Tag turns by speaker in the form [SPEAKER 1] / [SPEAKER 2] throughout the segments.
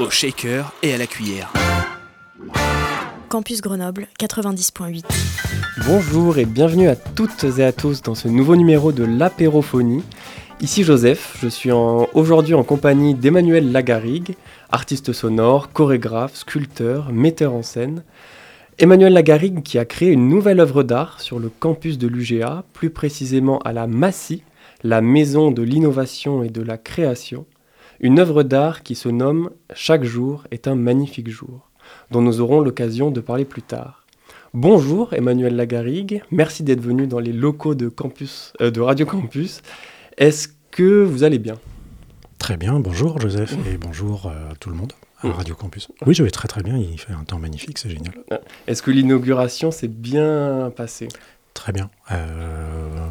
[SPEAKER 1] Au shaker et à la cuillère.
[SPEAKER 2] Campus Grenoble 90.8.
[SPEAKER 3] Bonjour et bienvenue à toutes et à tous dans ce nouveau numéro de l'apérophonie. Ici Joseph, je suis en- aujourd'hui en compagnie d'Emmanuel Lagarigue, artiste sonore, chorégraphe, sculpteur, metteur en scène. Emmanuel Lagarigue qui a créé une nouvelle œuvre d'art sur le campus de l'UGA, plus précisément à la Massy, la maison de l'innovation et de la création. Une œuvre d'art qui se nomme Chaque jour est un magnifique jour, dont nous aurons l'occasion de parler plus tard. Bonjour Emmanuel Lagarigue, merci d'être venu dans les locaux de, campus, euh, de Radio Campus. Est-ce que vous allez bien?
[SPEAKER 4] Très bien, bonjour Joseph et bonjour euh, tout le monde à Radio Campus. Oui, je vais très très bien, il fait un temps magnifique, c'est génial.
[SPEAKER 3] Est-ce que l'inauguration s'est bien passée?
[SPEAKER 4] Très bien. Euh,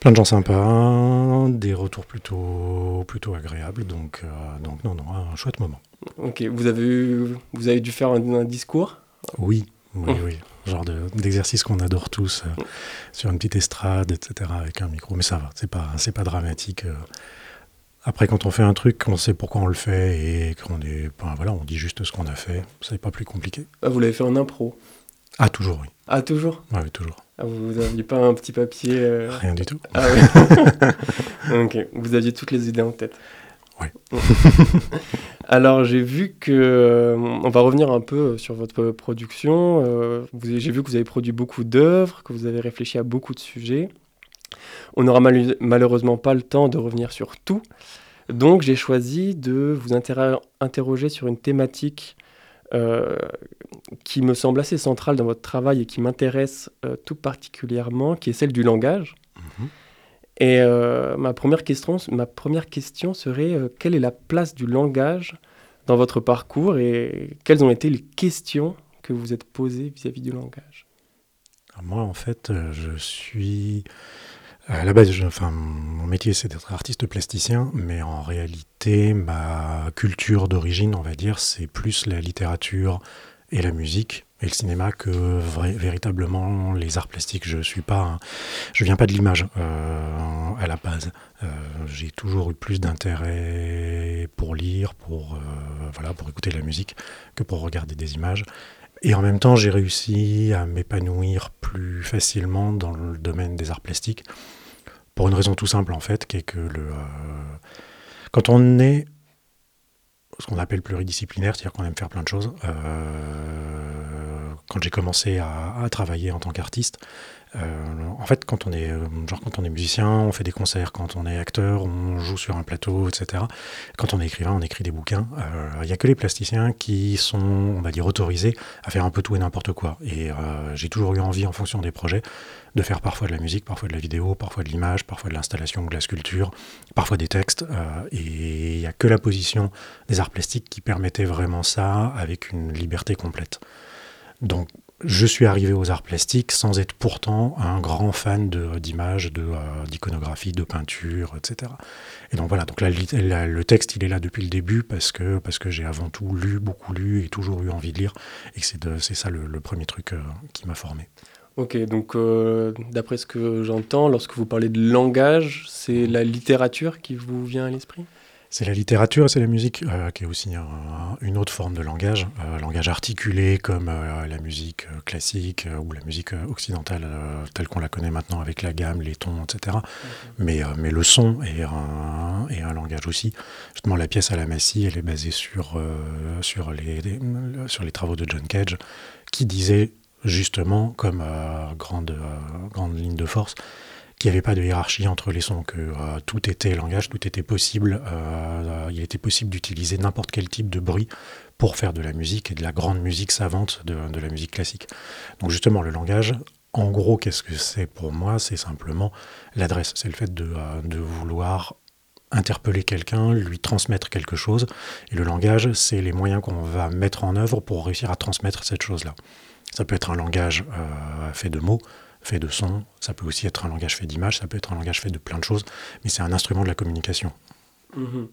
[SPEAKER 4] plein de gens sympas, des retours plutôt, plutôt agréables, donc, euh, donc non, non, un chouette moment.
[SPEAKER 3] Ok, vous avez, eu- vous avez dû faire un, un discours?
[SPEAKER 4] Oui, oui,
[SPEAKER 3] Oh.
[SPEAKER 4] oui. Genre de- d'exercice qu'on adore tous euh, sur une petite estrade, etc. avec un micro, mais ça va, c'est pas, pas dramatique. Après, quand on fait un truc, on sait pourquoi on le fait et qu'on est, ben, voilà, on dit juste ce qu'on a fait. C'est pas plus compliqué.
[SPEAKER 3] Ah, Vous l'avez fait en impro?
[SPEAKER 4] Ah, toujours, oui.
[SPEAKER 3] Ah, toujours?
[SPEAKER 4] Ouais, oui, toujours.
[SPEAKER 3] Ah, Vous n'aviez pas un petit papier euh,
[SPEAKER 4] Rien du tout.
[SPEAKER 3] Ah oui. ok, vous aviez toutes les idées en tête.
[SPEAKER 4] Ouais.
[SPEAKER 3] Alors j'ai vu que euh, on va revenir un peu sur votre production. Euh, j'ai vu que vous avez produit beaucoup d'œuvres, que vous avez réfléchi à beaucoup de sujets. On n'aura malheureusement pas le temps de revenir sur tout, donc j'ai choisi de vous interro- interroger sur une thématique euh, qui me semble assez centrale dans votre travail et qui m'intéresse euh, tout particulièrement, qui est celle du langage.
[SPEAKER 4] Mhm.
[SPEAKER 3] Et euh, ma, première question, ma première question serait quelle est la place du langage dans votre parcours et quelles ont été les questions que vous êtes posées vis-à-vis du langage?
[SPEAKER 4] Alors Moi, en fait, je suis. À la base, enfin, mon métier, c'est d'être artiste plasticien, mais en réalité, ma culture d'origine, on va dire, c'est plus la littérature et la musique et le cinéma que véritablement les arts plastiques. Je suis pas, je viens pas de l'image euh, à la base. Euh, J'ai toujours eu plus d'intérêt pour lire, pour euh, voilà, pour écouter la musique, que pour regarder des images. Et en même temps, j'ai réussi à m'épanouir plus facilement dans le domaine des arts plastiques, pour une raison tout simple en fait, qui est que le, euh, quand on est ce qu'on appelle pluridisciplinaire, c'est-à-dire qu'on aime faire plein de choses, euh, quand j'ai commencé à, travailler en tant qu'artiste, en fait, quand on est euh, genre quand on est musicien, on fait des concerts, quand on est acteur, on joue sur un plateau, etc. Quand on est écrivain, on écrit des bouquins. Euh, Il n'y a que les plasticiens qui sont, on va dire, autorisés à faire un peu tout et n'importe quoi. Et euh, j'ai toujours eu envie, en fonction des projets, de faire parfois de la musique, parfois de la vidéo, parfois de l'image, parfois de l'installation, de la sculpture, parfois des textes. euh, et il n'y a que la position des arts plastiques qui permettait vraiment ça avec une liberté complète. Donc, je suis arrivé aux arts plastiques sans être pourtant un grand fan d'images, euh, d'iconographie, de peinture, etc. Et donc voilà, donc le texte, il est là depuis le début parce que, parce que j'ai avant tout lu, beaucoup lu et toujours eu envie de lire. Et c'est, ça le, le premier truc euh, qui m'a formé.
[SPEAKER 3] Ok, donc euh, d'après ce que j'entends, lorsque vous parlez de langage, c'est la littérature qui vous vient à l'esprit?
[SPEAKER 4] C'est la littérature et c'est la musique, euh, qui est aussi un- une autre forme de langage, euh, langage articulé comme euh, la musique classique ou la musique occidentale telle qu'on la connaît maintenant avec la gamme, les tons, etc. Mais, euh, mais le son est un, est un langage aussi. Justement, la pièce à la Massy, elle est basée sur, sur, les, les- sur les travaux de John Cage, qui disait justement, comme grande, grande ligne de force, qu'il n'y avait pas de hiérarchie entre les sons, que euh, tout était langage, tout était possible. euh, il était possible d'utiliser n'importe quel type de bruit pour faire de la musique et de la grande musique savante de, la musique classique. Donc justement, le langage, en gros, qu'est-ce que c'est pour moi? C'est simplement l'adresse. C'est le fait de, euh, de vouloir interpeller quelqu'un, lui transmettre quelque chose. Et le langage, c'est les moyens qu'on va mettre en œuvre pour réussir à transmettre cette chose-là. Ça peut être un langage fait de mots, fait de sons, ça peut aussi être un langage fait d'images, ça peut être un langage fait de plein de choses, mais c'est un instrument de la communication.
[SPEAKER 3] Mhm.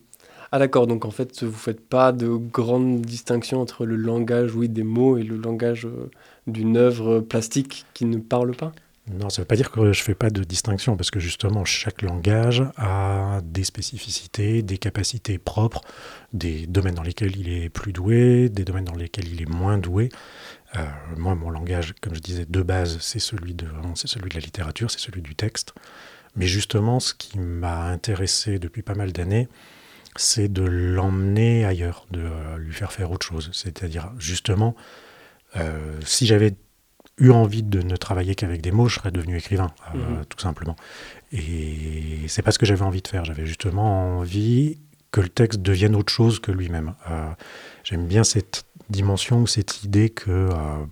[SPEAKER 3] Ah d'accord, donc en fait, vous faites pas de grande distinction entre le langage, oui, des mots et le langage euh, d'une œuvre plastique qui ne parle pas?
[SPEAKER 4] Non, ça ne veut pas dire que je ne fais pas de distinction, parce que justement, chaque langage a des spécificités, des capacités propres, des domaines dans lesquels il est plus doué, des domaines dans lesquels il est moins doué. Euh, moi, mon langage, comme je disais, de base, c'est celui de, c'est celui de la littérature, c'est celui du texte. Mais justement, ce qui m'a intéressé depuis pas mal d'années, c'est de l'emmener ailleurs, de euh, lui faire faire autre chose. C'est-à-dire, justement, euh, si j'avais eu envie de ne travailler qu'avec des mots, je serais devenu écrivain, mhm. tout simplement. Et c'est pas ce que j'avais envie de faire. J'avais justement envie que le texte devienne autre chose que lui-même. J'aime bien cette dimension, cette idée que euh,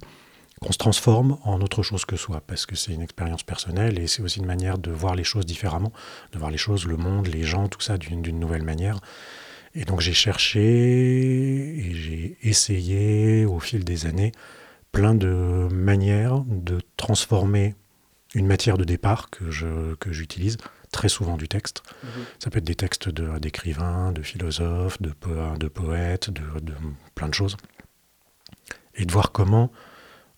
[SPEAKER 4] qu'on se transforme en autre chose que soi, parce que c'est une expérience personnelle et c'est aussi une manière de voir les choses différemment, de voir les choses, le monde, les gens, tout ça d'une nouvelle manière. Et donc j'ai cherché et j'ai essayé au fil des années plein de manières de transformer une matière de départ que je que j'utilise très souvent du texte. Mhm. Ça peut être des textes d'écrivains, de, philosophes, de, de poètes, de, de, plein de choses et de voir comment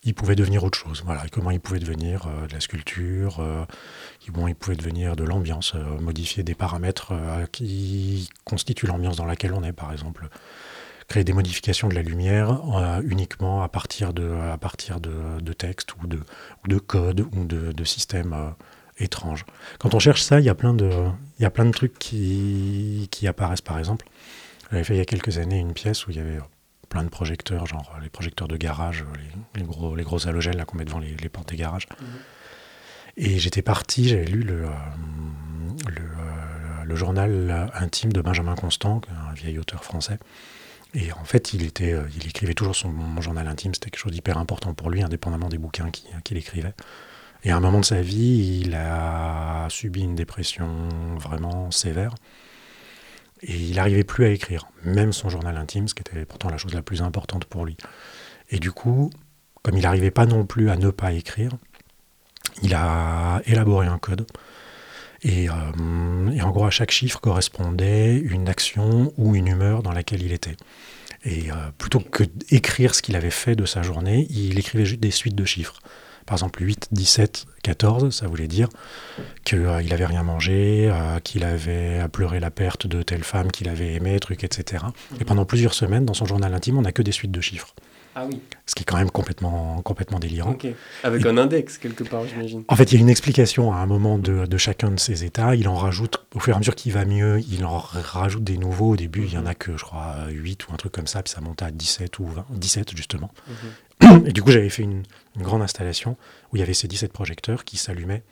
[SPEAKER 4] il pouvait devenir autre chose. Voilà, comment il pouvait devenir euh, de la sculpture, euh, comment il pouvait devenir de l'ambiance, euh, modifier des paramètres qui constituent l'ambiance dans laquelle on est, par exemple. Créer des modifications de la lumière uniquement à partir de, à partir de, textes ou de, ou de codes ou de, de systèmes étranges. Quand on cherche ça, il y a plein de, il y a plein de trucs qui, qui apparaissent, par exemple. J'avais fait il y a quelques années une pièce où il y avait plein de projecteurs, genre les projecteurs de garage, les, gros, les gros halogènes là qu'on met devant les, portes des garages. Mhm. Et j'étais parti, j'avais lu le, euh, euh, le, journal intime de Benjamin Constant, un vieil auteur français. Et en fait, il, euh, écrivait toujours son journal intime, c'était quelque chose d'hyper important pour lui, indépendamment des bouquins qu'il écrivait. Et à un moment de sa vie, il a subi une dépression vraiment sévère. Et il n'arrivait plus à écrire, même son journal intime, ce qui était pourtant la chose la plus importante pour lui. Et du coup, comme il n'arrivait pas non plus à ne pas écrire, il a élaboré un code. Et, euh, en gros, à chaque chiffre correspondait une action ou une humeur dans laquelle il était. Et euh, plutôt que d'écrire ce qu'il avait fait de sa journée, il écrivait juste des suites de chiffres. Par exemple, 8, 17, 14, ça voulait dire qu'il euh, n'avait rien mangé, qu'il avait pleuré la perte de telle femme qu'il avait aimée, truc, etc. Et pendant plusieurs semaines, dans son journal intime, on n'a que des suites de chiffres.
[SPEAKER 3] Ah oui.
[SPEAKER 4] Ce qui est quand même complètement, complètement délirant.
[SPEAKER 3] Avec un index quelque part, j'imagine.
[SPEAKER 4] En fait, il y a une explication à un moment de, de, chacun de ces états. Il en rajoute, au fur et à mesure qu'il va mieux, il en rajoute des nouveaux. Au début, il y en a que, je crois, 8 ou un truc comme ça, puis ça monte à 17 ou 20, 17 justement. Mhm. Et du coup, j'avais fait une, une, grande installation où il y avait ces 17 projecteurs qui s'allumaient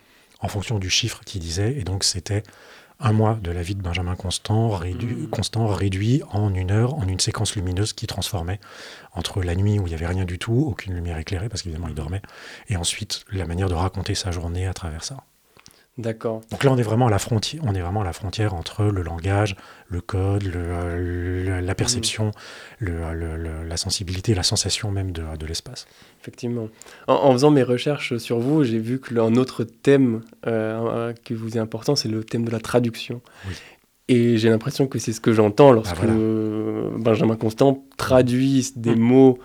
[SPEAKER 4] en fonction du chiffre qui disait. Et donc, c'était un mois de la vie de Benjamin Constant réduit, mmh. Constant réduit en une heure en une séquence lumineuse qui transformait entre la nuit où il n'y avait rien du tout, aucune lumière éclairée parce qu'évidemment il dormait, et ensuite la manière de raconter sa journée à travers ça.
[SPEAKER 3] D'accord.
[SPEAKER 4] Donc là, on est vraiment à la frontière. On est vraiment à la frontière entre le langage, le code, la perception, la sensibilité, la sensation même de, l'espace.
[SPEAKER 3] Effectivement. En, faisant mes recherches sur vous, j'ai vu qu'un autre thème euh, qui vous est important, c'est le thème de la traduction. Et j'ai l'impression que c'est ce que j'entends lorsque ah, Benjamin Constant traduit des mm. mots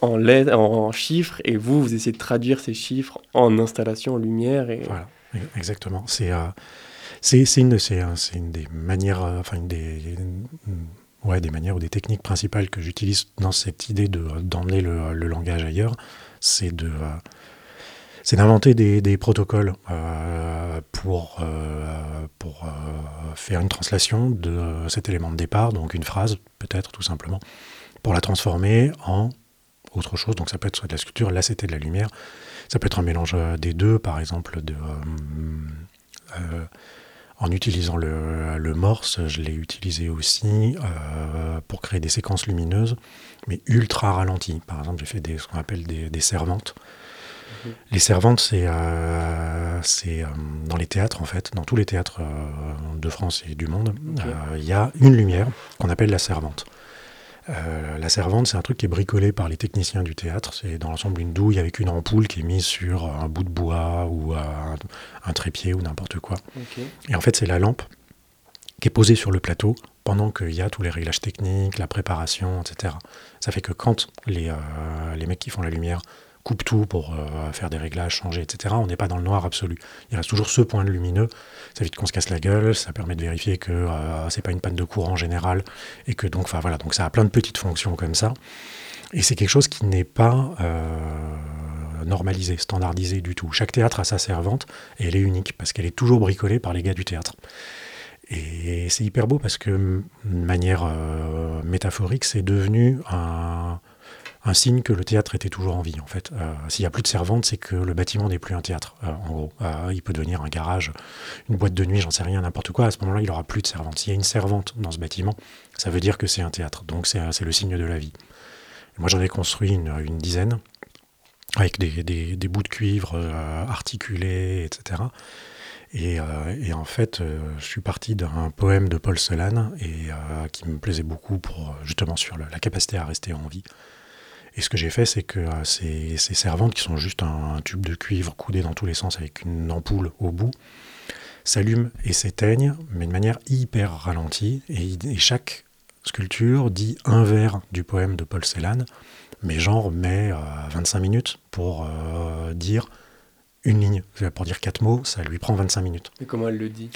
[SPEAKER 3] en, lettres, en, chiffres, et vous, vous essayez de traduire ces chiffres en installation, en lumière. Et...
[SPEAKER 4] Voilà. Exactement. C'est euh, c'est une, des manières, euh, enfin des, manières ou des techniques principales que j'utilise dans cette idée d'emmener le, le, langage ailleurs, c'est de euh, d'inventer des, protocoles euh, euh, pour faire une translation de cet élément de départ, donc une phrase peut-être tout simplement, pour la transformer en autre chose. Donc ça peut être soit de la sculpture, là c'était de la lumière, ça peut être un mélange euh, des deux, par exemple, de, euh, euh, en utilisant le, morse, je l'ai utilisé aussi pour créer des séquences lumineuses, mais ultra ralenties. Par exemple, j'ai fait des, ce qu'on appelle des, servantes. Les servantes, c'est c'est dans les théâtres, en fait, dans tous les théâtres de France et du monde, il y a une lumière qu'on appelle la servante. Euh, la servante, c'est un truc qui est bricolé par les techniciens du théâtre. C'est dans l'ensemble une douille avec une ampoule qui est mise sur un bout de bois ou un, trépied ou n'importe quoi. Et en fait, c'est la lampe qui est posée sur le plateau pendant qu'il y a tous les réglages techniques, la préparation, etc. Ça fait que quand les, euh, les mecs qui font la lumière coupe tout pour euh, faire des réglages, changer, etc. On n'est pas dans le noir absolu. Il reste toujours ce point de lumineux. Ça évite qu'on se casse la gueule, ça permet de vérifier que euh, c'est pas une panne de courant en général et que donc, enfin voilà, donc ça a plein de petites fonctions comme ça. Et c'est quelque chose qui n'est pas euh, normalisé, standardisé du tout. Chaque théâtre a sa servante et elle est unique parce qu'elle est toujours bricolée par les gars du théâtre. Et c'est hyper beau parce que, de manière métaphorique, c'est devenu un, un signe que le théâtre était toujours en vie, en fait. Euh, s'il n'y a plus de servante, c'est que le bâtiment n'est plus un théâtre, euh, en gros. Euh, il peut devenir un garage, une boîte de nuit, j'en sais rien, n'importe quoi. À ce moment-là, il n'aura plus de servante. S'il y a une servante dans ce bâtiment, ça veut dire que c'est un théâtre. Donc c'est le signe de la vie. moi, j'en ai construit une, dizaine, avec des, bouts de cuivre articulés, etc. Et, en fait, je suis parti d'un poème de Paul Celan et qui me plaisait beaucoup pour justement sur la capacité à rester en vie. Et ce que j'ai fait, c'est que euh, ces, servantes, qui sont juste un, tube de cuivre coudé dans tous les sens avec une ampoule au bout, s'allument et s'éteignent, mais de manière hyper ralentie. Et, chaque sculpture dit un vers du poème de Paul Celan, mais genre met 25 euh, minutes pour euh, dire une ligne. Pour dire quatre mots, ça lui prend 25 minutes.
[SPEAKER 3] Et comment elle le dit?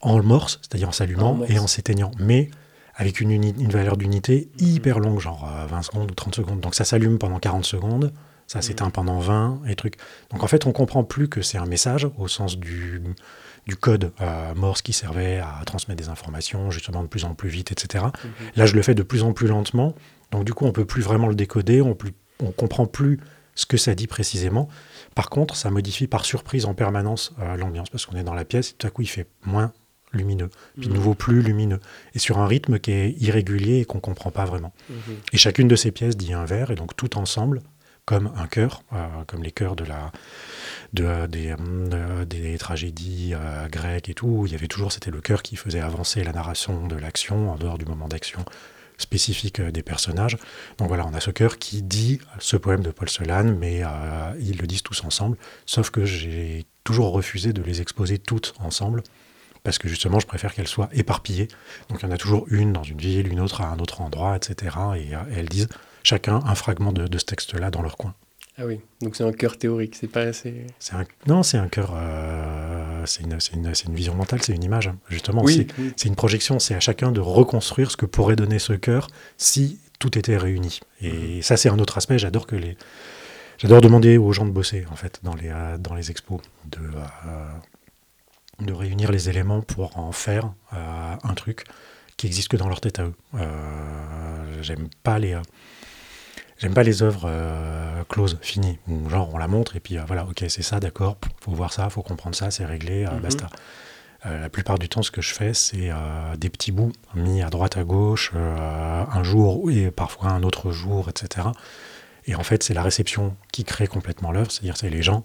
[SPEAKER 4] En morse, c'est-à-dire en s'allumant et en s'éteignant. Mais avec une, une valeur d'unité hyper longue, genre 20 secondes ou 30 secondes. Donc ça s'allume pendant 40 secondes, ça s'éteint pendant 20 et trucs. Donc en fait, on comprend plus que c'est un message au sens du, du code euh, Morse qui servait à transmettre des informations justement de plus en plus vite, etc. Mhm. Là, je le fais de plus en plus lentement. Donc du coup, on peut plus vraiment le décoder, on, plus, on comprend plus ce que ça dit précisément. Par contre, ça modifie par surprise en permanence euh, l'ambiance parce qu'on est dans la pièce et tout à coup, il fait moins lumineux, puis de nouveau plus lumineux, et sur un rythme qui est irrégulier et qu'on ne comprend pas vraiment. Mhm. Et chacune de ces pièces dit un vers, et donc tout ensemble, comme un chœur, euh, comme les chœurs de la, de, euh, des, euh, des, tragédies grecques et tout, il y avait toujours, c'était le chœur qui faisait avancer la narration de l'action, en dehors du moment d'action spécifique des personnages. Donc voilà, on a ce chœur qui dit ce poème de Paul Celan, mais ils le disent tous ensemble, sauf que j'ai toujours refusé de les exposer toutes ensemble, parce que justement, je préfère qu'elles soient éparpillées. Donc il y en a toujours une dans une ville, une autre à un autre endroit, etc. Et, euh, elles disent chacun un fragment de, ce texte-là dans leur coin.
[SPEAKER 3] Ah oui, donc c'est un cœur théorique, c'est pas assez...
[SPEAKER 4] Un, non, c'est un cœur... Euh, c'est une, une, une, vision mentale, c'est une image, hein. justement. Oui, c'est une projection, c'est à chacun de reconstruire ce que pourrait donner ce cœur si tout était réuni. Et mhm. ça, c'est un autre aspect. J'adore que les... J'adore demander aux gens de bosser, en fait, dans les, euh, dans les expos, de, de réunir les éléments pour en faire euh, un truc qui existe que dans leur tête à eux. Euh, j'aime pas les euh, j'aime pas les œuvres closes, finies. Genre on la montre et puis voilà, ok c'est ça, d'accord, faut voir ça, faut comprendre ça, c'est réglé, mhm. basta. la plupart du temps, ce que je fais, c'est des petits bouts mis à droite, à gauche, un jour et parfois un autre jour, etc. Et en fait, c'est la réception qui crée complètement l'œuvre, c'est-à-dire c'est les gens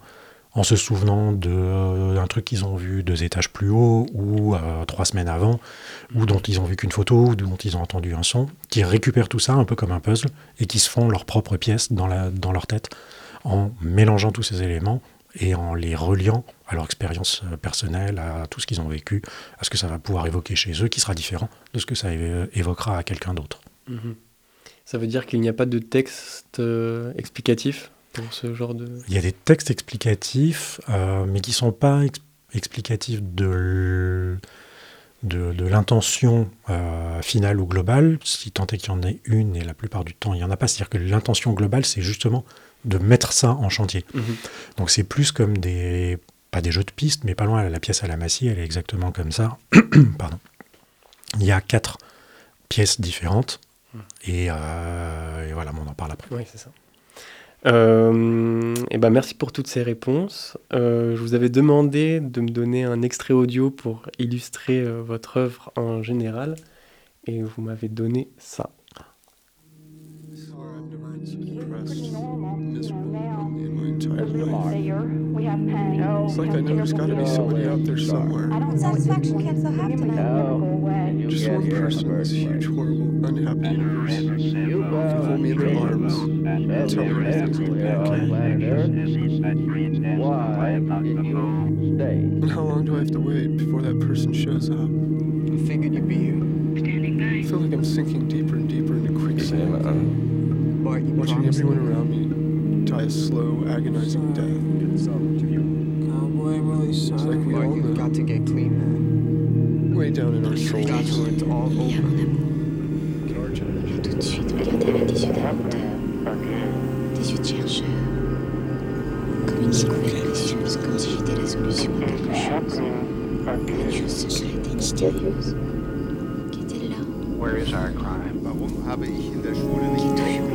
[SPEAKER 4] en se souvenant d'un euh, truc qu'ils ont vu deux étages plus haut ou euh, trois semaines avant, ou dont ils ont vu qu'une photo, ou dont ils ont entendu un son, qui récupèrent tout ça un peu comme un puzzle et qui se font leur propre pièce dans, la, dans leur tête en mélangeant tous ces éléments et en les reliant à leur expérience euh, personnelle, à tout ce qu'ils ont vécu, à ce que ça va pouvoir évoquer chez eux, qui sera différent de ce que ça évoquera à quelqu'un d'autre.
[SPEAKER 3] Mhm. Ça veut dire qu'il n'y a pas de texte explicatif? Ce genre de...
[SPEAKER 4] Il y a des textes explicatifs, euh, mais qui ne sont pas explicatifs de, de, l'intention euh, finale ou globale, si tant est qu'il y en ait une, et la plupart du temps, il n'y en a pas. C'est-à-dire que l'intention globale, c'est justement de mettre ça en chantier. Mhm. Donc c'est plus comme des... pas des jeux de pistes, mais pas loin, la pièce à la massie, elle est exactement comme ça. Pardon. Il y a quatre pièces différentes, mhm. et, euh, et, voilà, on en parle après.
[SPEAKER 3] Oui, c'est ça. Euh, et ben merci pour toutes ces réponses. Euh, je vous avais demandé de me donner un extrait audio pour illustrer euh, votre œuvre en général, et vous m'avez donné ça.
[SPEAKER 5] Anxious, depressed, miserable in my entire life. It's like I know there's got to be somebody out there somewhere.
[SPEAKER 6] Satisfaction can't so have tonight.
[SPEAKER 5] Just one person in this huge, horrible, unhappy universe can hold me in their arms and tell me everything's going to be okay. And how long do I have to wait before that person shows up?
[SPEAKER 1] I figured you'd be here.
[SPEAKER 5] I feel like I'm sinking deeper and deeper into quicksand.
[SPEAKER 1] Bart, you
[SPEAKER 5] Watching everyone around me die a slow, agonizing death.
[SPEAKER 1] Boy, I'm really sorry.
[SPEAKER 5] It's like we
[SPEAKER 1] Bart,
[SPEAKER 5] all know.
[SPEAKER 1] got to get clean, man.
[SPEAKER 5] Way down in our
[SPEAKER 1] You got
[SPEAKER 5] souls.
[SPEAKER 1] to, it's all
[SPEAKER 2] Il y a
[SPEAKER 1] over.
[SPEAKER 2] mon amour.
[SPEAKER 5] in our generation.
[SPEAKER 2] Tout de suite, regardez-la des yeux d'amateurs, des yeux de chercheur. Comme une découverte comme si j'étais la solution à quelque chose. Une chose secrète et mystérieuse. Qui était là,
[SPEAKER 7] Where is our crime?
[SPEAKER 8] Warum habe ich in der Schule nicht
[SPEAKER 2] qui
[SPEAKER 8] denken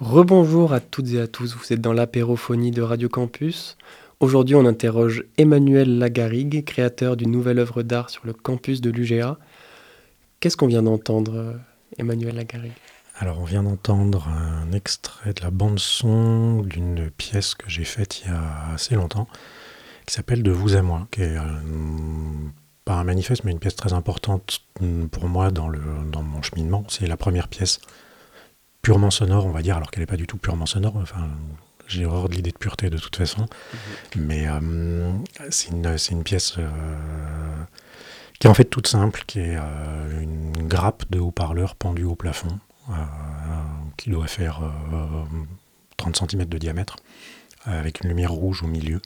[SPEAKER 3] Rebonjour à toutes et à tous, vous êtes dans l'apérophonie de Radio Campus. Aujourd'hui, on interroge Emmanuel Lagarigue, créateur d'une nouvelle œuvre d'art sur le campus de l'UGA. Qu'est-ce qu'on vient d'entendre, Emmanuel Lagarigue
[SPEAKER 4] Alors, on vient d'entendre un extrait de la bande-son d'une pièce que j'ai faite il y a assez longtemps, qui s'appelle De vous à moi, qui est euh, pas un manifeste, mais une pièce très importante mm, pour moi dans, le, dans mon cheminement. C'est la première pièce purement sonore, on va dire, alors qu'elle n'est pas du tout purement sonore. Enfin, j'ai horreur de l'idée de pureté de toute façon. Mais euh, c'est une, c'est une pièce euh, qui est en fait toute simple, qui est euh, une grappe de haut-parleur pendue au plafond, qui doit faire euh, 30 cm de diamètre, avec une lumière rouge au milieu.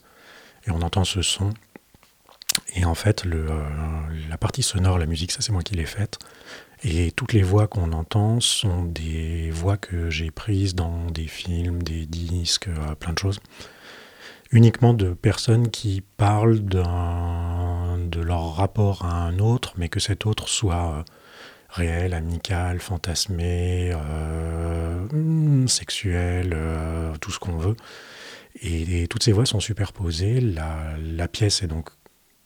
[SPEAKER 4] Et on entend ce son. Et en fait, euh, la partie sonore, la musique, ça c'est moi qui l'ai faite. Et toutes les voix qu'on entend sont des voix que j'ai prises dans des films, des disques, euh, plein de choses. Uniquement de personnes qui parlent de leur rapport à un autre, mais que cet autre soit euh, réel, amical, fantasmé, hmm, sexuel, tout ce qu'on veut. Et, et toutes ces voix sont superposées. La, la pièce est donc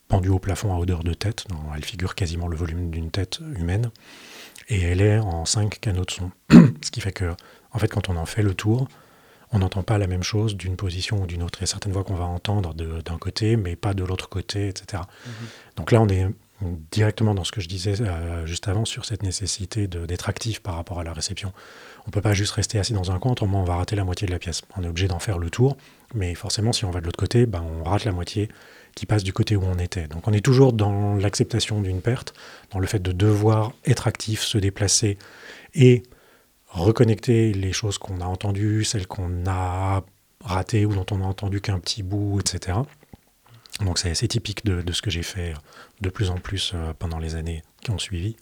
[SPEAKER 4] pendue au plafond à odeur de tête. Elle figure quasiment le volume d'une tête humaine. Et elle est en cinq canaux de son. Ce qui fait que, en fait, quand on en fait le tour, on n'entend pas la même chose d'une position ou d'une autre. Il y a certaines voix qu'on va entendre de- d'un côté, mais pas de l'autre côté, etc. Donc là, on est directement dans ce que je disais euh, juste avant sur cette nécessité d'être actif par rapport à la réception. On ne peut pas juste rester assis dans un coin, autrement on va rater la moitié de la pièce. On est obligé d'en faire le tour, mais forcément, si on va de l'autre côté, ben, on rate la moitié qui passe du côté où on était. Donc on est toujours dans l'acceptation d'une perte, dans le fait de devoir être actif, se déplacer et reconnecter les choses qu'on a entendues, celles qu'on a ratées ou dont on a entendu qu'un petit bout, etc. Donc c'est assez typique de, de ce que j'ai fait de plus en plus euh, pendant les années qui ont suivi.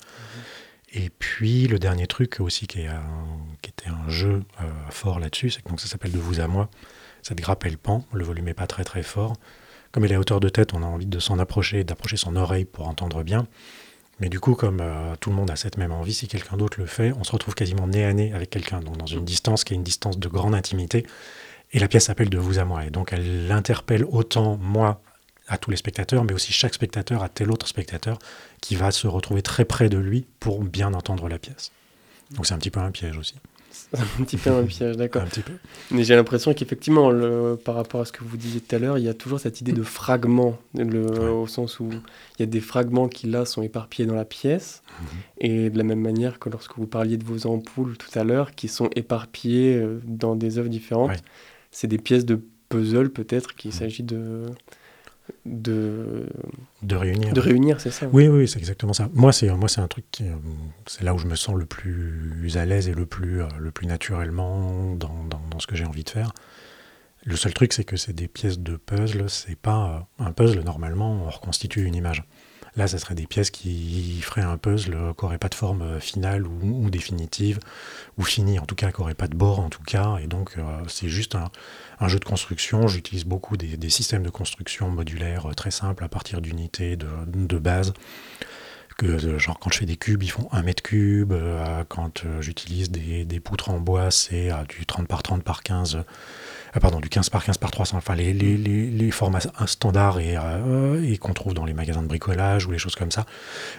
[SPEAKER 4] Et puis le dernier truc aussi qui, est un- qui était un jeu euh, fort là-dessus, c'est que donc, ça s'appelle De vous à moi. Cette grappe elle pend, le volume n'est pas très très fort. Comme elle est à hauteur de tête, on a envie de s'en approcher, d'approcher son oreille pour entendre bien. Mais du coup, comme euh, tout le monde a cette même envie, si quelqu'un d'autre le fait, on se retrouve quasiment nez à nez avec quelqu'un, donc dans une distance qui est une distance de grande intimité. Et la pièce s'appelle De vous à moi. Et donc elle interpelle autant moi à tous les spectateurs, mais aussi chaque spectateur à tel autre spectateur qui va se retrouver très près de lui pour bien entendre la pièce. Donc c'est un petit peu un piège aussi.
[SPEAKER 3] C'est un petit peu un piège, d'accord.
[SPEAKER 4] Un petit peu.
[SPEAKER 3] Mais j'ai l'impression qu'effectivement, par rapport à ce que vous disiez tout à l'heure, il y a toujours cette idée de fragment, le,
[SPEAKER 4] Ouais.
[SPEAKER 3] au sens où il y a des fragments qui là sont éparpillés dans la pièce,
[SPEAKER 4] Mhm.
[SPEAKER 3] et de la même manière que lorsque vous parliez de vos ampoules tout à l'heure, qui sont éparpillées euh, dans des œuvres différentes,
[SPEAKER 4] Ouais.
[SPEAKER 3] c'est des pièces de puzzle peut-être qu'il s'agit de, de,
[SPEAKER 4] De réunir.
[SPEAKER 3] de réunir, c'est ça
[SPEAKER 4] Oui, oui, c'est exactement ça. Moi, c'est moi, c'est un truc qui, euh, c'est là où je me sens le plus à l'aise et le plus, euh, le plus naturellement dans, dans, dans ce que j'ai envie de faire. Le seul truc, c'est que c'est des pièces de puzzle. C'est pas euh, un puzzle normalement. On reconstitue une image. Là, ça serait des pièces qui feraient un puzzle euh, qui n'aurait pas de forme euh, finale ou, définitive ou finie, en tout cas, qui n'aurait pas de bord, en tout cas. Et donc, euh, c'est juste un, jeu de construction. J'utilise beaucoup des, systèmes de construction modulaires très simples à partir d'unités de, base. Que, genre, quand je fais des cubes, ils font 1 mètre cube. quand j'utilise des, poutres en bois, c'est du 30 par 30 par 15 ah, pardon, du 15 par 15 par 300, enfin les, les, les, les formats standards et, euh, et qu'on trouve dans les magasins de bricolage ou les choses comme ça.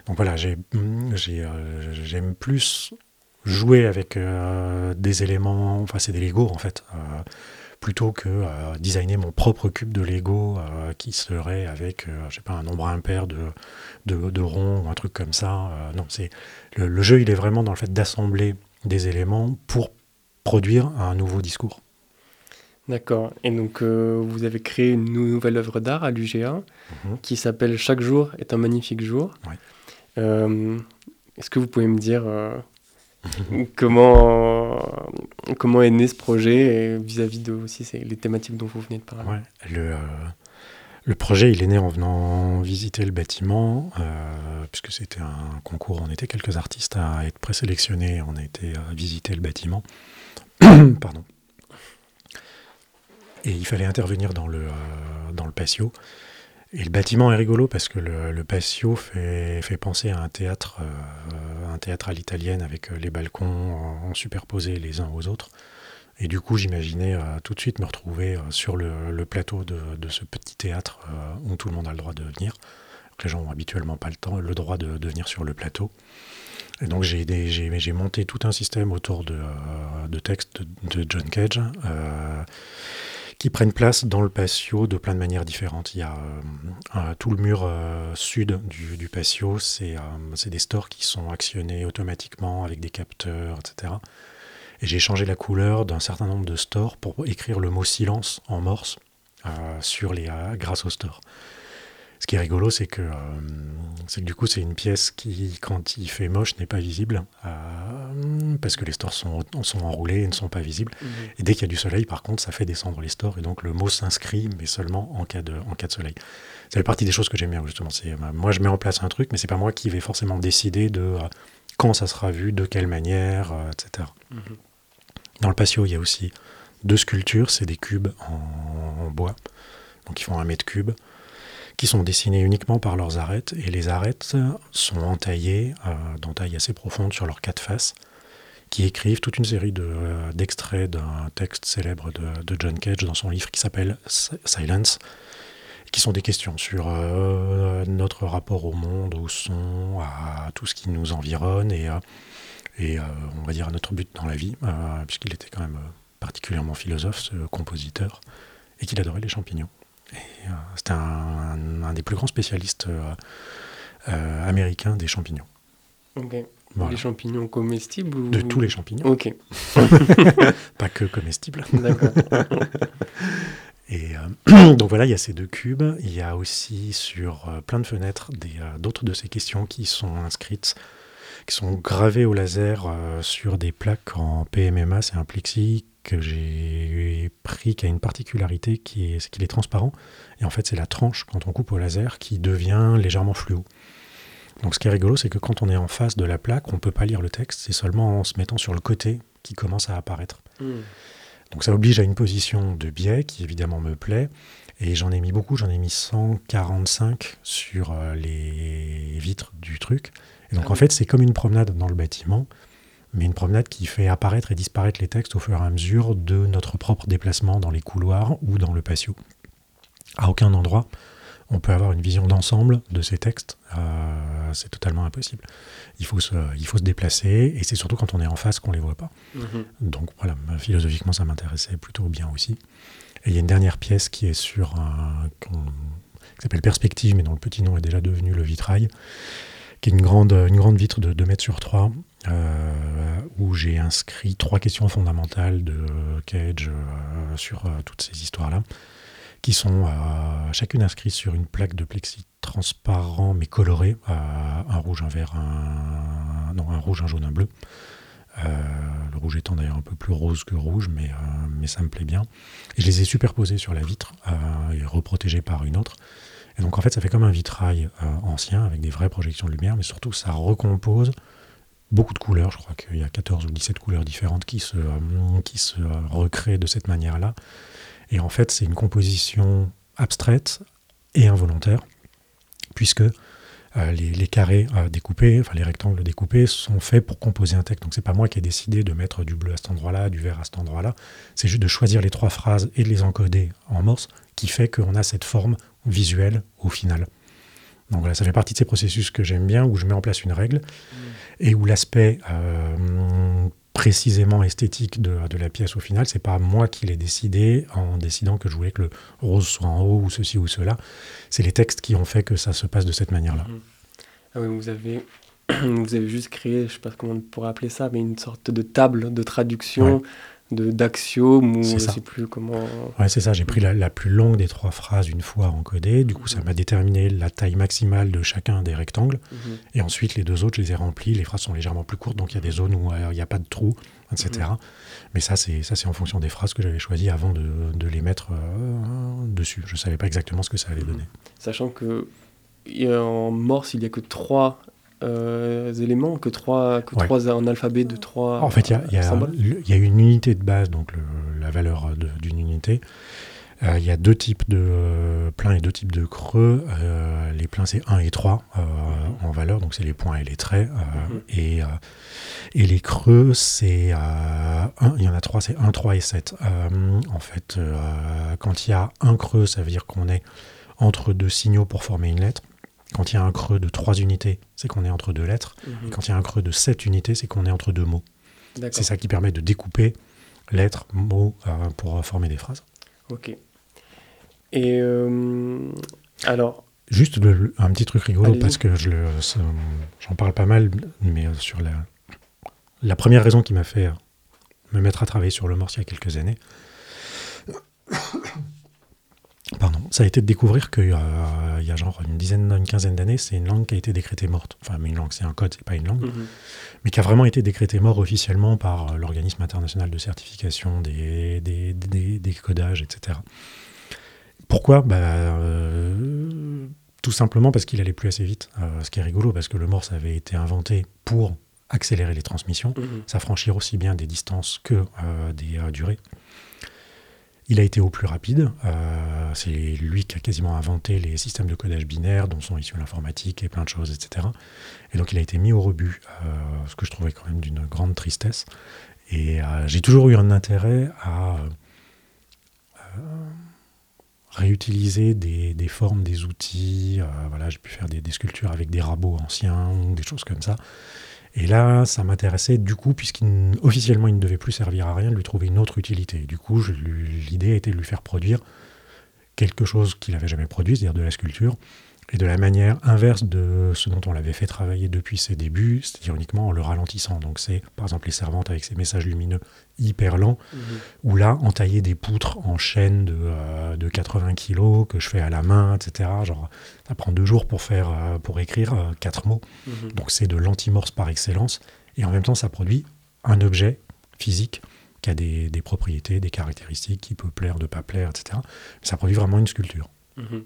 [SPEAKER 4] Donc voilà, j'ai, euh, j'aime plus jouer avec euh, des éléments, enfin c'est des Lego en fait, plutôt que euh, designer mon propre cube de Lego qui serait avec, je sais pas, un nombre impair de, de, de ronds ou un truc comme ça. Non, c'est le jeu, il est vraiment dans le fait d'assembler des éléments pour produire un nouveau discours.
[SPEAKER 3] D'accord. Et donc, euh, vous avez créé une nou- nouvelle œuvre d'art à l'UGA
[SPEAKER 4] Mhm.
[SPEAKER 3] qui s'appelle Chaque jour est un magnifique jour.
[SPEAKER 4] Ouais.
[SPEAKER 3] Euh, Est-ce que vous pouvez me dire euh, comment, comment est né ce projet et vis-à-vis de aussi les thématiques dont vous venez de parler?
[SPEAKER 4] Ouais, le, le projet, il est né en venant visiter le bâtiment, puisque c'était un concours. On était quelques artistes à être présélectionnés. On a été visiter le bâtiment. Pardon. Et il fallait intervenir dans le, euh, dans le patio. Et le bâtiment est rigolo parce que le, patio fait, fait penser à un théâtre, euh, un théâtre à l'italienne avec euh, les balcons en, en superposés les uns aux autres. Et du coup, j'imaginais tout de suite me retrouver sur le, plateau de, de ce petit théâtre où tout le monde a le droit de venir. Les gens ont habituellement pas le temps, le droit de, de venir sur le plateau. Et donc j'ai monté tout un système autour de, de textes de, John Cage qui prennent place dans le patio de plein de manières différentes. Il y a euh, un- tout le mur euh, sud du, patio, c'est euh, des stores qui sont actionnés automatiquement avec des capteurs, etc. Et j'ai changé la couleur d'un certain nombre de stores pour écrire le mot silence en morse euh, sur les, euh, grâce au store. Ce qui est rigolo, c'est que, euh, c'est que du coup, c'est une pièce qui, quand il fait moche, n'est pas visible, euh, parce que les stores sont, sont enroulés et ne sont pas visibles. Et dès qu'il y a du soleil, par contre, ça fait descendre les stores, et donc le mot s'inscrit, mais seulement en cas de, en cas de soleil. Ça fait partie des choses que j'aime bien, justement. C'est, euh, moi, je mets en place un truc, mais c'est pas moi qui vais forcément décider de quand ça sera vu, de quelle manière, etc. Dans le patio, il y a aussi deux sculptures, c'est des cubes en, en bois, donc ils font un mètre cube, qui sont dessinés uniquement par leurs arêtes, et les arêtes sont entaillées euh, d'entailles assez profondes sur leurs quatre faces, qui écrivent toute une série euh, d'extraits d'un texte célèbre de, John Cage dans son livre qui s'appelle Si- Silence, qui sont des questions sur euh, notre rapport au monde, au son, à tout ce qui nous environne, et, on va dire à notre but dans la vie, puisqu'il était quand même particulièrement philosophe, ce compositeur, et qu'il adorait les champignons. Et, euh, C'était un, des plus grands spécialistes euh, euh, américains des champignons.
[SPEAKER 3] Ok.
[SPEAKER 4] Voilà.
[SPEAKER 3] Les champignons comestibles ou...
[SPEAKER 4] De tous les champignons,
[SPEAKER 3] Ok,
[SPEAKER 4] pas que comestibles.
[SPEAKER 3] d'accord.
[SPEAKER 4] Et euh, donc voilà, il y a ces deux cubes. Il y a aussi sur euh, plein de fenêtres des, euh, d'autres de ces questions qui sont inscrites, qui sont gravées au laser euh, sur des plaques en PMMA. C'est un plexi que j'ai pris qui a une particularité qui est, c'est qu'il est transparent. Et en fait, c'est la tranche quand on coupe au laser qui devient légèrement fluo. Donc ce qui est rigolo, c'est que quand on est en face de la plaque, on ne peut pas lire le texte. C'est seulement en se mettant sur le côté qui commence à apparaître.
[SPEAKER 3] Hmm.
[SPEAKER 4] Donc ça oblige à une position de biais qui évidemment me plaît. Et j'en ai mis beaucoup, j'en ai mis 145 sur euh, les vitres du truc. Donc
[SPEAKER 3] Ah
[SPEAKER 4] en
[SPEAKER 3] oui.
[SPEAKER 4] fait c'est comme une promenade dans le bâtiment, mais une promenade qui fait apparaître et disparaître les textes au fur et à mesure de notre propre déplacement dans les couloirs ou dans le patio. À aucun endroit on peut avoir une vision d'ensemble de ces textes, Euh, c'est totalement impossible. Il faut, se, il faut se déplacer, et c'est surtout quand on est en face qu'on les voit pas.
[SPEAKER 3] Mhm.
[SPEAKER 4] Donc voilà, philosophiquement, ça m'intéressait plutôt bien aussi. Et il y a une dernière pièce qui est sur un. qui s'appelle Perspective, mais dont le petit nom est déjà devenu le vitrail, qui est une grande, une grande vitre de 2 mètres sur 3, euh, où j'ai inscrit trois questions fondamentales de Cage euh, sur euh, toutes ces histoires-là, qui sont chacune inscrites sur une plaque de plexi transparent mais coloré, un rouge, un vert, un, non, un rouge, un jaune, un bleu. Le rouge étant d'ailleurs un peu plus rose que rouge, mais, mais ça me plaît bien. Et je les ai superposés sur la vitre et reprotégés par une autre. Et donc en fait, ça fait comme un vitrail euh, ancien avec des vraies projections de lumière, mais surtout ça recompose beaucoup de couleurs. Je crois qu'il y a 14 ou 17 couleurs différentes qui se, euh, qui se euh, recréent de cette manière-là. Et en fait, c'est une composition abstraite et involontaire, puisque les, carrés découpés, enfin les rectangles découpés sont faits pour composer un texte. Donc c'est pas moi qui ai décidé de mettre du bleu à cet endroit-là, du vert à cet endroit-là. C'est juste de choisir les trois phrases et de les encoder en morse qui fait qu'on a cette forme visuelle au final. Donc voilà, ça fait partie de ces processus que j'aime bien, où je mets en place une règle et où l'aspect euh, précisément esthétique de, de la pièce au final, c'est pas moi qui l'ai décidé en décidant que je voulais que le rose soit en haut ou ceci ou cela. C'est les textes qui ont fait que ça se passe de cette manière-là.
[SPEAKER 3] Ah oui, vous avez, vous avez juste créé, je sais pas comment on pourrait appeler ça, mais une sorte de table de traduction, d'axiomes, ou je
[SPEAKER 4] ça.
[SPEAKER 3] sais plus comment.
[SPEAKER 4] Ouais, c'est ça. J'ai pris la, la plus longue des trois phrases une fois encodée. Du coup, ça m'a déterminé la taille maximale de chacun des rectangles.
[SPEAKER 3] Mhm.
[SPEAKER 4] Et ensuite, les deux autres, je les ai remplis. Les phrases sont légèrement plus courtes, donc il y a des zones où euh, il n'y a pas de trous, etc. Mais ça, c'est ça, c'est en fonction des phrases que j'avais choisies avant de, de les mettre euh, dessus. Je savais pas exactement ce que ça allait donner.
[SPEAKER 3] Sachant que a- en morse, il n'y a que trois euh, éléments, que trois, que
[SPEAKER 4] Ouais.
[SPEAKER 3] trois, un alphabet de trois
[SPEAKER 4] En fait, il y y, y a une unité de base, donc le- la valeur d'une unité. Euh, il y a deux types de euh, pleins et deux types de creux. Euh, les pleins, c'est 1 et 3 euh, en valeur, donc c'est les points et les traits. euh,
[SPEAKER 3] Mhm.
[SPEAKER 4] et, euh, et les creux, c'est euh, il y en a trois, c'est 1, 3 et 7. Euh, en fait, euh, quand il y a un creux, ça veut dire qu'on est entre deux signaux pour former une lettre. Quand il y a un creux de 3 unités, c'est qu'on est entre deux lettres.
[SPEAKER 3] Mhm.
[SPEAKER 4] Et quand il y a un creux de 7 unités, c'est qu'on est entre deux mots. C'est ça qui permet de découper lettres, mots euh, pour euh, former des phrases.
[SPEAKER 3] Ok. Et euh, alors,
[SPEAKER 4] Juste le- un petit truc rigolo parce que je j'en parle pas mal, mais euh, sur la, la première raison qui m'a fait euh, me mettre à travailler sur le morse il y a quelques années, pardon, ça a été de découvrir qu'il y a genre une dizaine, une quinzaine d'années, c'est une langue qui a été décrétée morte. Enfin, mais une langue, c'est un code, c'est pas une langue.
[SPEAKER 3] mhm.
[SPEAKER 4] mais qui a vraiment été décrété mort officiellement par euh, l'organisme international de certification des, des, des- des codages, etc. Pourquoi? Bah, euh, Tout simplement parce qu'il allait plus assez vite. Euh, ce qui est rigolo, parce que le morse avait été inventé pour accélérer les transmissions,
[SPEAKER 3] Mhm.
[SPEAKER 4] s'affranchir aussi bien des distances que euh, des durées. Il a été au plus rapide. euh, c'est lui qui a quasiment inventé les systèmes de codage binaire dont sont issus l'informatique et plein de choses, etc. Et donc il a été mis au rebut, euh, ce que je trouvais quand même d'une grande tristesse. Et euh, j'ai toujours eu un intérêt à réutiliser des, formes, des outils. voilà, j'ai pu faire des, des sculptures avec des rabots anciens, des choses comme ça. Et là, ça m'intéressait du coup, puisqu'officiellement il ne devait plus servir à rien, de lui trouver une autre utilité. Du coup, l'idée était de lui faire produire quelque chose qu'il n'avait jamais produit, c'est-à-dire de la sculpture, et de la manière inverse de ce dont on l'avait fait travailler depuis ses débuts, c'est-à-dire uniquement en le ralentissant. Donc c'est par exemple les servantes avec ces messages lumineux hyper lents,
[SPEAKER 3] Mhm.
[SPEAKER 4] ou là, entailler des poutres en chaîne de, euh, de 80 kilos que je fais à la main, etc. Genre, ça prend deux jours pour, faire, euh, pour écrire euh, quatre mots.
[SPEAKER 3] Mhm.
[SPEAKER 4] Donc c'est de l'antimorse par excellence. Et en même temps, ça produit un objet physique qui a des, des propriétés, des caractéristiques, qui peut plaire, ne pas plaire, etc. Ça produit vraiment une sculpture.
[SPEAKER 3] Mhm.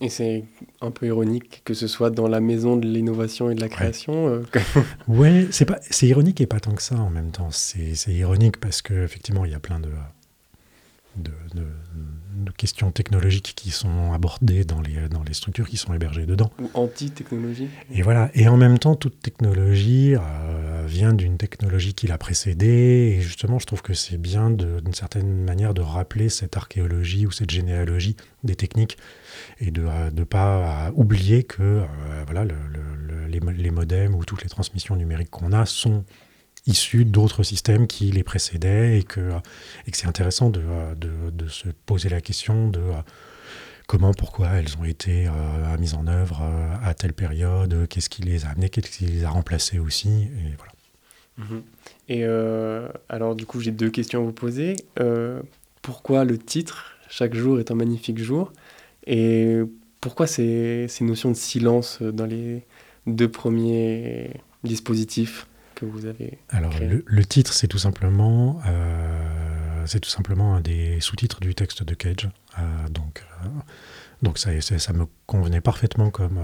[SPEAKER 3] Et c'est un peu ironique que ce soit dans la maison de l'innovation et de la création. euh,
[SPEAKER 4] Ouais, c'est pas, c'est ironique et pas tant que ça en même temps. C'est, c'est ironique parce que effectivement, il y a plein de, de, de- de questions technologiques qui sont abordées dans les, dans les structures qui sont hébergées dedans.
[SPEAKER 3] ou anti-technologie.
[SPEAKER 4] Et voilà. Et en même temps, toute technologie euh, vient d'une technologie qui l'a précédée. Et justement, je trouve que c'est bien d'une certaine manière de rappeler cette archéologie ou cette généalogie des techniques et de ne pas euh, oublier que euh, voilà, le- le- le- les, les modems ou toutes les transmissions numériques qu'on a sont issus d'autres systèmes qui les précédaient et que, et c'est intéressant de, de, se poser la question de comment, pourquoi elles ont été euh, mises en œuvre euh, à telle période, qu'est-ce qui les a amenées, qu'est-ce qui les a remplacées aussi. Et voilà.
[SPEAKER 3] Mhm. Et euh, alors, du coup, j'ai deux questions à vous poser. Pourquoi le titre Chaque jour est un magnifique jour? Et pourquoi ces, ces notions de silence dans les deux premiers dispositifs? Que vous avez
[SPEAKER 4] Alors le, le titre, c'est tout simplement, euh, c'est tout simplement un des sous-titres du texte de Cage. Euh, donc, euh, donc ça, ça, ça me convenait parfaitement comme,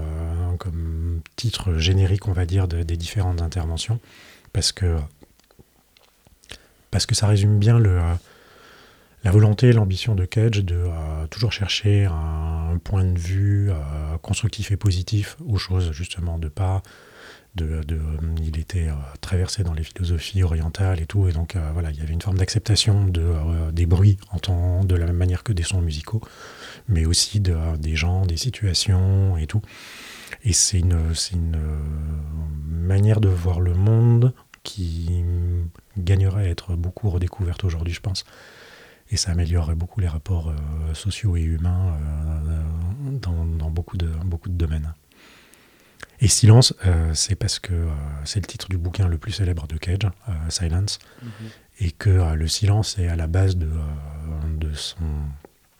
[SPEAKER 4] comme titre générique, on va dire, de- des différentes interventions, parce que parce que ça résume bien le, la volonté et l'ambition de Cage de toujours chercher un un point de vue constructif et positif aux choses, justement, de pas. De, de- il était euh, très versé dans les philosophies orientales et tout, et donc euh, voilà, il y avait une forme d'acceptation de, euh, des bruits en tant, de la même manière que des sons musicaux, mais aussi de, des gens, des situations et tout. Et c'est une, une euh, manière de voir le monde qui gagnerait à être beaucoup redécouverte aujourd'hui, je pense. Et ça améliorerait beaucoup les rapports euh, sociaux et humains euh, dans, dans beaucoup, de, beaucoup de domaines. Et Silence, euh, c'est parce que euh, c'est le titre du bouquin le plus célèbre de Cage, euh, Silence, et que le silence est à la base de, de, son,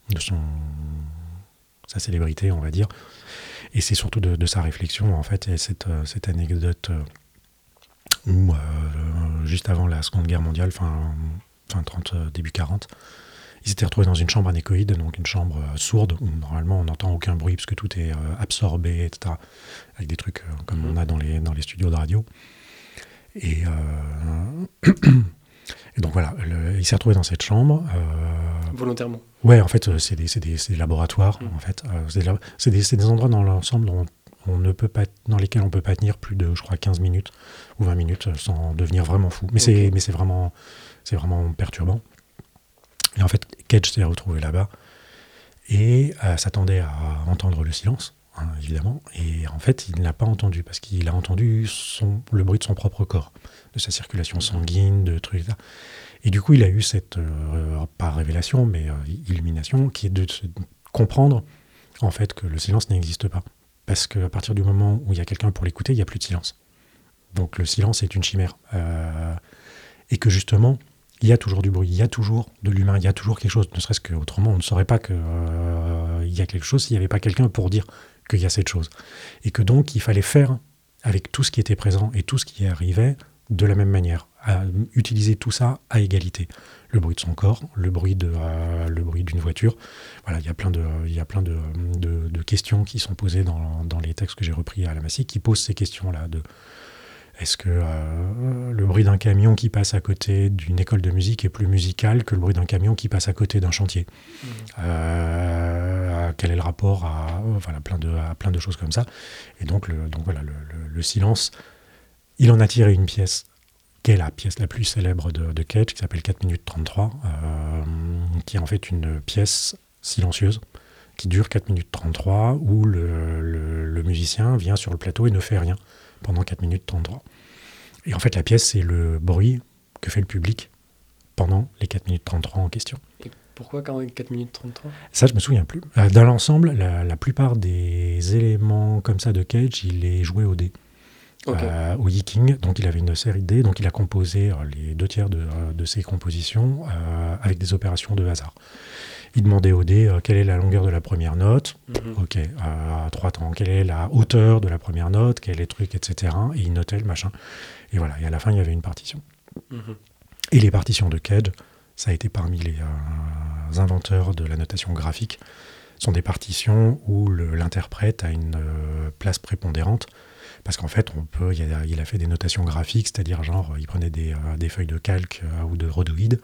[SPEAKER 4] de son, sa célébrité, on va dire. Et c'est surtout de, de sa réflexion, en fait, et cette, cette anecdote où, juste avant la Seconde Guerre mondiale, fin, fin 30, euh, début 40, il s'était retrouvé dans une chambre anéchoïde, donc une chambre euh, sourde, où normalement on n'entend aucun bruit, parce que tout est euh, absorbé, etc., avec des trucs euh, comme on a dans les, dans les studios de radio. Et, euh, et donc voilà, le- il s'est retrouvé dans cette chambre. euh,
[SPEAKER 3] Volontairement.
[SPEAKER 4] Ouais, en fait, c'est des, laboratoires.
[SPEAKER 3] Mm.
[SPEAKER 4] En fait, Euh, c'est des, endroits dans l'ensemble dont on ne peut pas, dans lesquels on peut pas tenir plus de, je crois, 15 minutes ou 20 minutes sans devenir vraiment fou. Mais vraiment, c'est vraiment perturbant. Et en fait, Cage s'est retrouvé là-bas et euh, s'attendait à entendre le silence, hein, évidemment. Et en fait, il ne l'a pas entendu parce qu'il a entendu le bruit de son propre corps, de sa circulation sanguine, de trucs, etc. Et du coup, il a eu cette, euh, pas révélation, mais euh, illumination, qui est de se comprendre, en fait, que le silence n'existe pas. Parce qu'à partir du moment où il y a quelqu'un pour l'écouter, il n'y a plus de silence. Donc le silence est une chimère. Et que justement, il y a toujours du bruit, il y a toujours de l'humain, il y a toujours quelque chose. Ne serait-ce qu'autrement, on ne saurait pas qu'il y a quelque chose s'il n'y avait pas quelqu'un pour dire qu'il y a cette chose. Et que donc, il fallait faire avec tout ce qui était présent et tout ce qui arrivait de la même manière, utiliser tout ça à égalité. Le bruit de son corps, le bruit de euh, le bruit d'une voiture. Voilà, il y a plein de il y a plein de, de- questions qui sont posées dans, dans les textes que j'ai repris à la Massy qui posent ces questions-là de est-ce que euh, le bruit d'un camion qui passe à côté d'une école de musique est plus musical que le bruit d'un camion qui passe à côté d'un chantier? Euh, Quel est le rapport à, voilà, plein, de, à plein de choses comme ça. Et donc, le, donc voilà, le, le- le silence, il en a tiré une pièce qui est la pièce la plus célèbre de, de Cage, qui s'appelle 4 minutes 33, euh, qui est en fait une pièce silencieuse qui dure 4 minutes 33, où le musicien vient sur le plateau et ne fait rien pendant 4 minutes 33. Et en fait, la pièce, c'est le bruit que fait le public pendant les 4 minutes 33 en question.
[SPEAKER 3] Pourquoi 44 minutes 33
[SPEAKER 4] Ça, je me souviens plus. Euh, dans l'ensemble, la, la plupart des éléments comme ça de Cage, il est joué au dé.
[SPEAKER 3] Ok.
[SPEAKER 4] Euh, au Yiking, donc il avait une série de dés, donc il a composé euh, les deux tiers de, euh, de ses compositions euh, avec des opérations de hasard. Il demandait au dé euh, quelle est la longueur de la première note,
[SPEAKER 3] Mhm.
[SPEAKER 4] ok, à trois temps, quelle est la hauteur de la première note, quel est le truc, etc. Et il notait le machin. Et voilà, et à la fin, il y avait une partition.
[SPEAKER 3] Mhm.
[SPEAKER 4] Et les partitions de Cage, ça a été parmi les euh, inventeurs de la notation graphique, sont des partitions où l'interprète a une euh, place prépondérante. Parce qu'en fait, on peut, il, a, il a fait des notations graphiques, c'est-à-dire genre, il prenait des, euh, des feuilles de calque euh, ou de rhodoïde,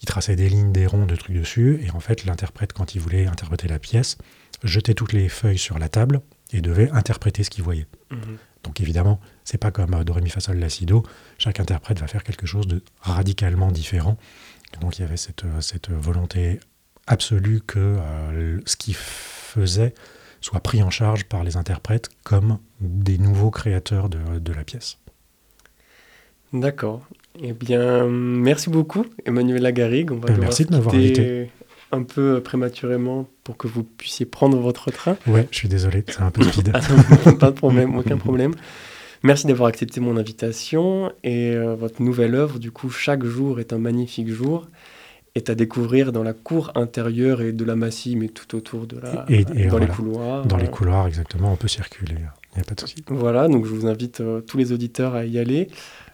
[SPEAKER 4] il traçait des lignes, des ronds, de trucs dessus, et en fait, l'interprète, quand il voulait interpréter la pièce, jetait toutes les feuilles sur la table et devait interpréter ce qu'il voyait.
[SPEAKER 3] Mhm.
[SPEAKER 4] Donc évidemment, c'est pas comme euh, Do, Ré, Mi, Fa, Sol, La, Si, Do. Chaque interprète va faire quelque chose de radicalement différent. Donc il y avait cette, euh, cette volonté absolue que euh, ce qu'il faisait soit pris en charge par les interprètes comme des nouveaux créateurs de, de la pièce.
[SPEAKER 3] D'accord. Eh bien, merci beaucoup, Emmanuel Lagarigue. On va
[SPEAKER 4] Ben, merci de m'avoir invité.
[SPEAKER 3] un peu prématurément pour que vous puissiez prendre votre train.
[SPEAKER 4] Ouais, je suis désolé, c'est un peu speed.
[SPEAKER 3] Pas de problème, aucun problème. Merci d'avoir accepté mon invitation et euh, votre nouvelle œuvre, du coup, chaque jour est un magnifique jour, est à découvrir dans la cour intérieure et de la massif, mais tout autour de la,
[SPEAKER 4] Et- et
[SPEAKER 3] dans les couloirs.
[SPEAKER 4] Dans les couloirs, exactement, on peut circuler, il n'y a pas de souci.
[SPEAKER 3] Voilà, donc je vous invite euh, tous les auditeurs à y aller.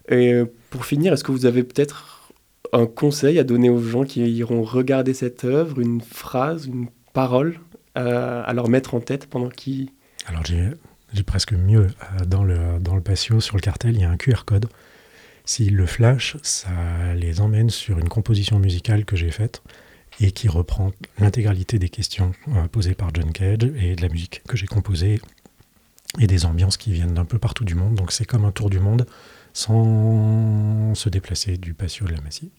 [SPEAKER 3] Et euh, pour finir, est-ce que vous avez peut-être un conseil à donner aux gens qui iront regarder cette œuvre, une phrase, une parole euh, à leur mettre en tête pendant qu'ils...
[SPEAKER 4] Alors j'ai presque mieux. Dans le, dans le patio, sur le cartel, il y a un QR code. S'ils le flash, ça les emmène sur une composition musicale que j'ai faite. et qui reprend l'intégralité des questions euh, posées par John Cage et de la musique que j'ai composée et des ambiances qui viennent d'un peu partout du monde. Donc c'est comme un tour du monde sans se déplacer du patio de la Massy.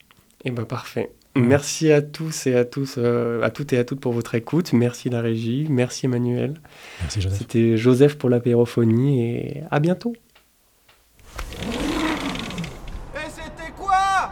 [SPEAKER 3] Et bah parfait. Merci à tous et à tous, euh, à toutes et à toutes pour votre écoute. Merci la régie, merci Emmanuel.
[SPEAKER 4] Merci Joseph.
[SPEAKER 3] C'était Joseph pour l'apérophonie et à bientôt.
[SPEAKER 7] Et c'était quoi